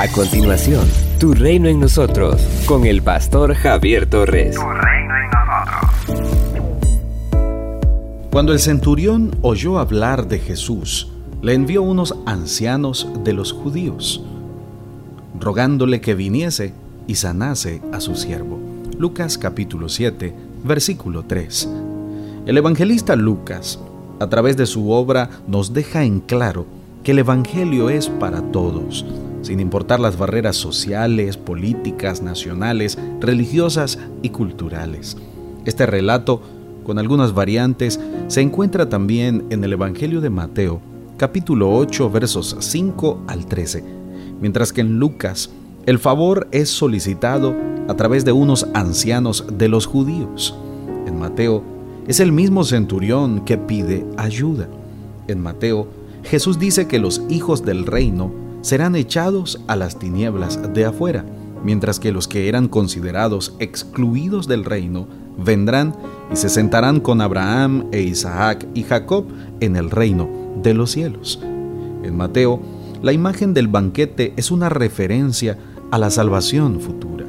A continuación, Tu Reino en Nosotros, con el pastor Javier Torres. Tu Reino en Nosotros. Cuando el centurión oyó hablar de Jesús, le envió unos ancianos de los judíos, rogándole que viniese y sanase a su siervo. Lucas capítulo 7, versículo 3. El evangelista Lucas, a través de su obra, nos deja en claro que el Evangelio es para todos, sin importar las barreras sociales, políticas, nacionales, religiosas y culturales. Este relato, con algunas variantes, se encuentra también en el Evangelio de Mateo, capítulo 8, versos 5 al 13, mientras que en Lucas el favor es solicitado a través de unos ancianos de los judíos. En Mateo es el mismo centurión que pide ayuda. En Mateo, Jesús dice que los hijos del reino serán echados a las tinieblas de afuera, mientras que los que eran considerados excluidos del reino vendrán y se sentarán con Abraham e Isaac y Jacob en el reino de los cielos. En Mateo, la imagen del banquete es una referencia a la salvación futura.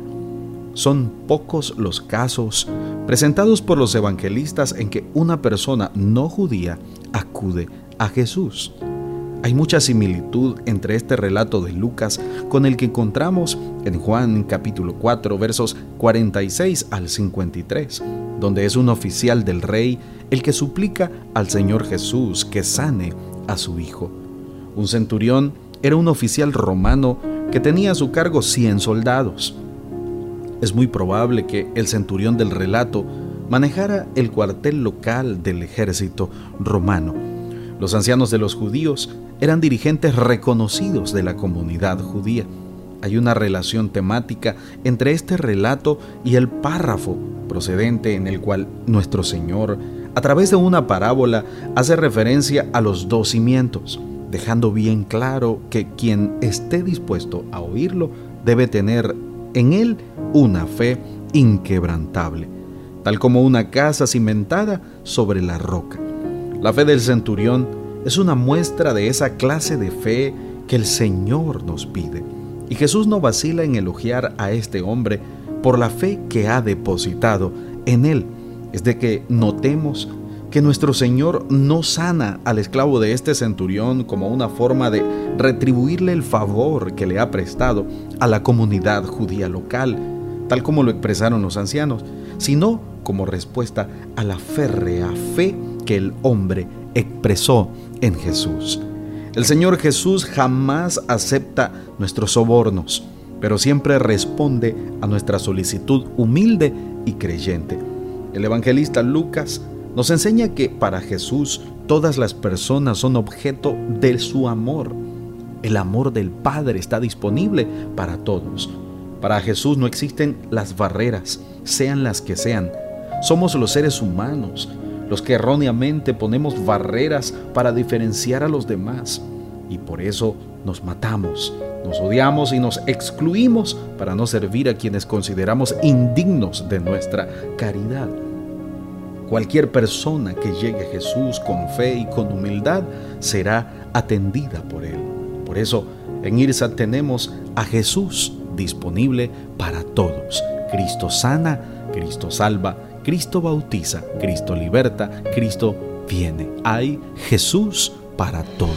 Son pocos los casos presentados por los evangelistas en que una persona no judía acude a Jesús. Hay mucha similitud entre este relato de Lucas con el que encontramos en Juan capítulo 4 versos 46 al 53, donde es un oficial del rey el que suplica al Señor Jesús que sane a su hijo. Un centurión era un oficial romano que tenía a su cargo 100 soldados. Es muy probable que el centurión del relato manejara el cuartel local del ejército romano. Los ancianos de los judíos eran dirigentes reconocidos de la comunidad judía. Hay una relación temática entre este relato y el párrafo procedente en el cual nuestro Señor, a través de una parábola, hace referencia a los dos cimientos, dejando bien claro que quien esté dispuesto a oírlo debe tener en él una fe inquebrantable, tal como una casa cimentada sobre la roca. La fe del centurión es una muestra de esa clase de fe que el Señor nos pide. Y Jesús no vacila en elogiar a este hombre por la fe que ha depositado en él. Es de que notemos que nuestro Señor no sana al esclavo de este centurión como una forma de retribuirle el favor que le ha prestado a la comunidad judía local, tal como lo expresaron los ancianos, sino como respuesta a la férrea fe que el hombre expresó en Jesús. El Señor Jesús jamás acepta nuestros sobornos, pero siempre responde a nuestra solicitud humilde y creyente. El evangelista Lucas nos enseña que para Jesús todas las personas son objeto de su amor. El amor del Padre está disponible para todos. Para Jesús no existen las barreras, sean las que sean. Somos los seres humanos los que erróneamente ponemos barreras para diferenciar a los demás y por eso nos matamos, nos odiamos y nos excluimos para no servir a quienes consideramos indignos de nuestra caridad. Cualquier persona que llegue a Jesús con fe y con humildad será atendida por Él. Por eso, en Irsa tenemos a Jesús disponible para todos. Cristo sana, Cristo salva, Cristo bautiza, Cristo liberta, Cristo viene. Hay Jesús para todos.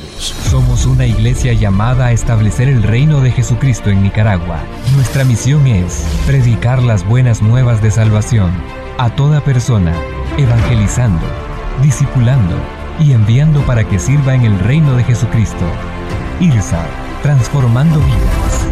Somos una iglesia llamada a establecer el reino de Jesucristo en Nicaragua. Nuestra misión es predicar las buenas nuevas de salvación a toda persona, evangelizando, discipulando y enviando para que sirva en el reino de Jesucristo. IRSA, transformando vidas